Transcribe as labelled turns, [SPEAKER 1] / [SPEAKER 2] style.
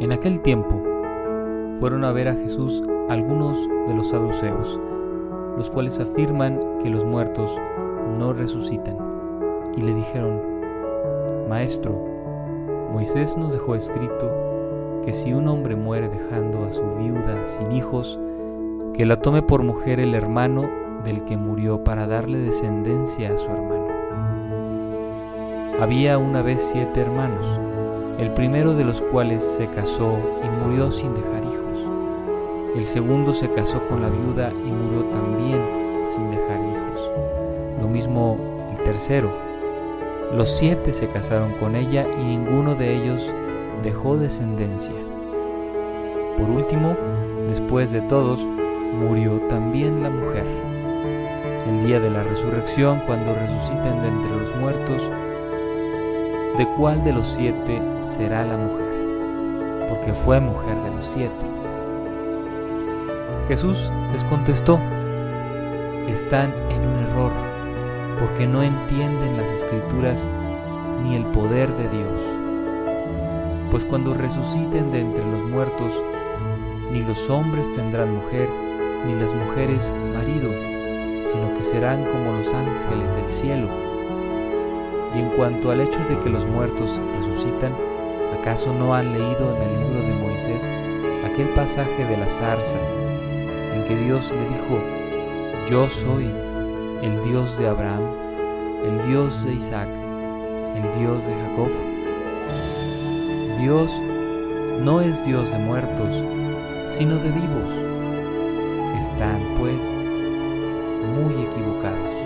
[SPEAKER 1] En aquel tiempo fueron a ver a Jesús algunos de los saduceos, los cuales afirman que los muertos no resucitan, y le dijeron, Maestro, Moisés nos dejó escrito que si un hombre muere dejando a su viuda sin hijos, que la tome por mujer el hermano del que murió para darle descendencia a su hermano. Había una vez siete hermanos, el primero de los cuales se casó y murió sin dejar hijos. El segundo se casó con la viuda y murió también sin dejar hijos. Lo mismo el tercero. Los siete se casaron con ella y ninguno de ellos dejó descendencia. Por último, después de todos, murió también la mujer. El día de la resurrección, cuando resuciten de entre los muertos, ¿de cuál de los siete será la mujer? Porque fue mujer de los siete. Jesús les contestó, están en un error, porque no entienden las escrituras ni el poder de Dios. Pues cuando resuciten de entre los muertos, ni los hombres tendrán mujer, ni las mujeres marido, sino que serán como los ángeles del cielo. Y en cuanto al hecho de que los muertos resucitan, ¿acaso no han leído en el libro de Moisés aquel pasaje de la zarza en que Dios le dijo, yo soy el Dios de Abraham, el Dios de Isaac, el Dios de Jacob? Dios no es Dios de muertos, sino de vivos. Están, pues, muy equivocados.